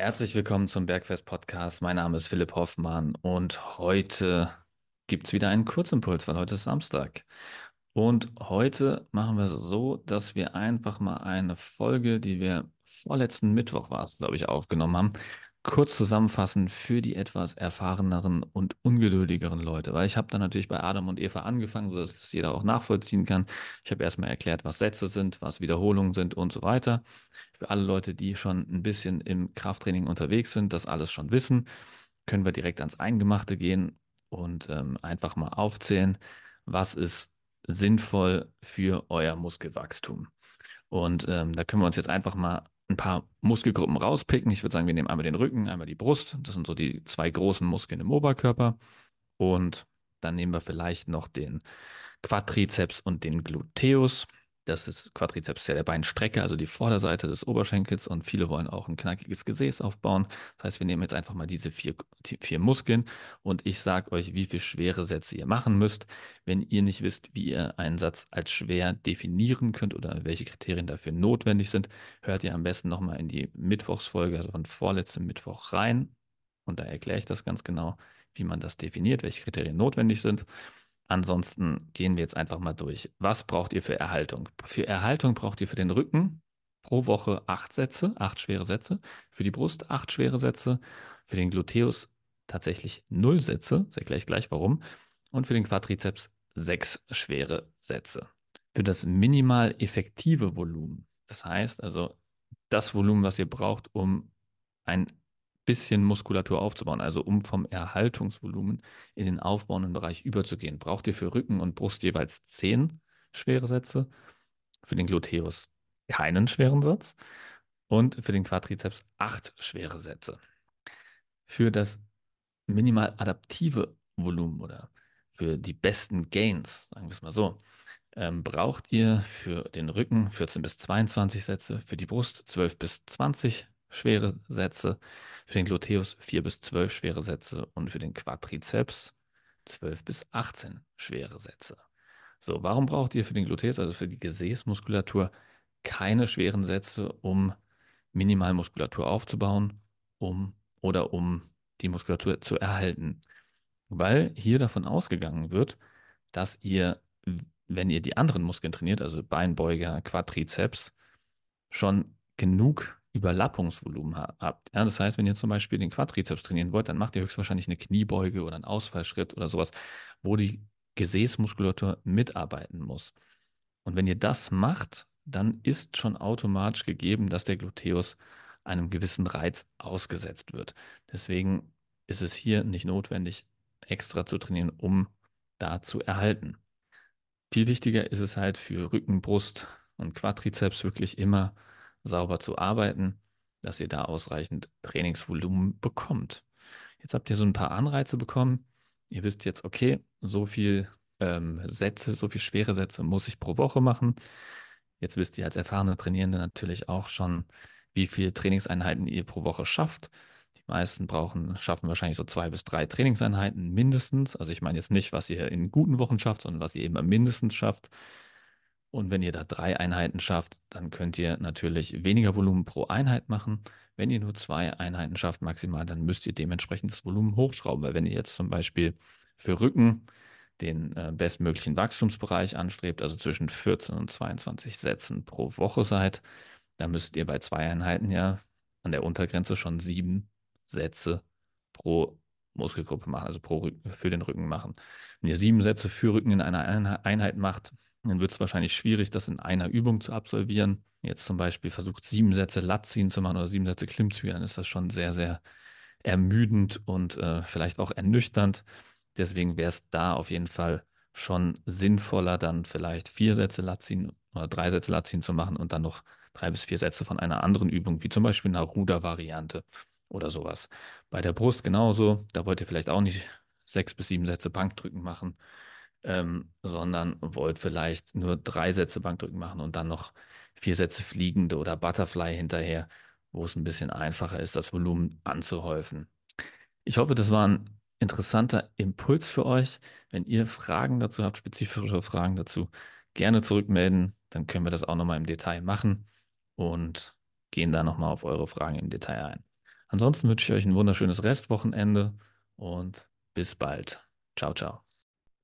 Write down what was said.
Herzlich willkommen zum Bergfest Podcast. Mein Name ist Philipp Hoffmann und heute gibt es wieder einen Kurzimpuls, weil heute ist Samstag. Und heute machen wir es so, dass wir einfach mal eine Folge, die wir vorletzten Mittwoch war es, glaube ich, aufgenommen haben, kurz zusammenfassen für die etwas erfahreneren und ungeduldigeren Leute. Weil ich habe dann natürlich bei Adam und Eva angefangen, sodass das jeder auch nachvollziehen kann. Ich habe erstmal erklärt, was Sätze sind, was Wiederholungen sind und so weiter. Für alle Leute, die schon ein bisschen im Krafttraining unterwegs sind, das alles schon wissen, können wir direkt ans Eingemachte gehen und ähm, einfach mal aufzählen, was ist sinnvoll für euer Muskelwachstum. Und ähm, da können wir uns jetzt einfach mal ein paar Muskelgruppen rauspicken. Ich würde sagen, wir nehmen einmal den Rücken, einmal die Brust. Das sind so die zwei großen Muskeln im Oberkörper. Und dann nehmen wir vielleicht noch den Quadrizeps und den Gluteus. Das ist Quadrizeps der Beinstrecke, also die Vorderseite des Oberschenkels. Und viele wollen auch ein knackiges Gesäß aufbauen. Das heißt, wir nehmen jetzt einfach mal diese vier, die vier Muskeln und ich sage euch, wie viele schwere Sätze ihr machen müsst. Wenn ihr nicht wisst, wie ihr einen Satz als schwer definieren könnt oder welche Kriterien dafür notwendig sind, hört ihr am besten nochmal in die Mittwochsfolge, also von vorletztem Mittwoch rein. Und da erkläre ich das ganz genau, wie man das definiert, welche Kriterien notwendig sind. Ansonsten gehen wir jetzt einfach mal durch. Was braucht ihr für Erhaltung? Für Erhaltung braucht ihr für den Rücken pro Woche acht Sätze, acht schwere Sätze. Für die Brust acht schwere Sätze. Für den Gluteus tatsächlich null Sätze. Sehr gleich gleich warum. Und für den Quadrizeps sechs schwere Sätze. Für das minimal effektive Volumen. Das heißt also das Volumen, was ihr braucht, um ein bisschen Muskulatur aufzubauen, also um vom Erhaltungsvolumen in den aufbauenden Bereich überzugehen, braucht ihr für Rücken und Brust jeweils zehn schwere Sätze, für den Gluteus keinen schweren Satz und für den Quadrizeps acht schwere Sätze. Für das minimal adaptive Volumen oder für die besten Gains, sagen wir es mal so, ähm, braucht ihr für den Rücken 14 bis 22 Sätze, für die Brust 12 bis 20 schwere Sätze, für den Gluteus 4 bis 12 schwere Sätze und für den Quadrizeps 12 bis 18 schwere Sätze. So, warum braucht ihr für den Gluteus, also für die Gesäßmuskulatur, keine schweren Sätze, um Minimalmuskulatur aufzubauen, um oder um die Muskulatur zu erhalten? Weil hier davon ausgegangen wird, dass ihr, wenn ihr die anderen Muskeln trainiert, also Beinbeuger, Quadrizeps, schon genug Überlappungsvolumen habt. Ja, das heißt, wenn ihr zum Beispiel den Quadrizeps trainieren wollt, dann macht ihr höchstwahrscheinlich eine Kniebeuge oder einen Ausfallschritt oder sowas, wo die Gesäßmuskulatur mitarbeiten muss. Und wenn ihr das macht, dann ist schon automatisch gegeben, dass der Gluteus einem gewissen Reiz ausgesetzt wird. Deswegen ist es hier nicht notwendig, extra zu trainieren, um da zu erhalten. Viel wichtiger ist es halt für Rücken, Brust und Quadrizeps wirklich immer sauber zu arbeiten, dass ihr da ausreichend Trainingsvolumen bekommt. Jetzt habt ihr so ein paar Anreize bekommen. Ihr wisst jetzt, okay, so viel ähm, Sätze, so viel schwere Sätze muss ich pro Woche machen. Jetzt wisst ihr als erfahrene Trainierende natürlich auch schon, wie viele Trainingseinheiten ihr pro Woche schafft. Die meisten brauchen, schaffen wahrscheinlich so zwei bis drei Trainingseinheiten mindestens. Also ich meine jetzt nicht, was ihr in guten Wochen schafft, sondern was ihr immer mindestens schafft. Und wenn ihr da drei Einheiten schafft, dann könnt ihr natürlich weniger Volumen pro Einheit machen. Wenn ihr nur zwei Einheiten schafft maximal, dann müsst ihr dementsprechend das Volumen hochschrauben. Weil wenn ihr jetzt zum Beispiel für Rücken den äh, bestmöglichen Wachstumsbereich anstrebt, also zwischen 14 und 22 Sätzen pro Woche seid, dann müsst ihr bei zwei Einheiten ja an der Untergrenze schon sieben Sätze pro Muskelgruppe machen, also pro für den Rücken machen. Wenn ihr sieben Sätze für Rücken in einer Einheit macht, dann wird es wahrscheinlich schwierig, das in einer Übung zu absolvieren. Jetzt zum Beispiel versucht, sieben Sätze Latziehen zu machen oder sieben Sätze Klimmzüge, dann ist das schon sehr, sehr ermüdend und äh, vielleicht auch ernüchternd. Deswegen wäre es da auf jeden Fall schon sinnvoller, dann vielleicht vier Sätze Latziehen oder drei Sätze Latziehen zu machen und dann noch drei bis vier Sätze von einer anderen Übung, wie zum Beispiel einer Ruder-Variante oder sowas. Bei der Brust genauso. Da wollt ihr vielleicht auch nicht sechs bis sieben Sätze Bankdrücken machen, ähm, sondern wollt vielleicht nur drei Sätze Bankdrücken machen und dann noch vier Sätze Fliegende oder Butterfly hinterher, wo es ein bisschen einfacher ist, das Volumen anzuhäufen. Ich hoffe, das war ein interessanter Impuls für euch. Wenn ihr Fragen dazu habt, spezifische Fragen dazu, gerne zurückmelden. Dann können wir das auch nochmal im Detail machen und gehen da nochmal auf eure Fragen im Detail ein. Ansonsten wünsche ich euch ein wunderschönes Restwochenende und bis bald. Ciao, ciao.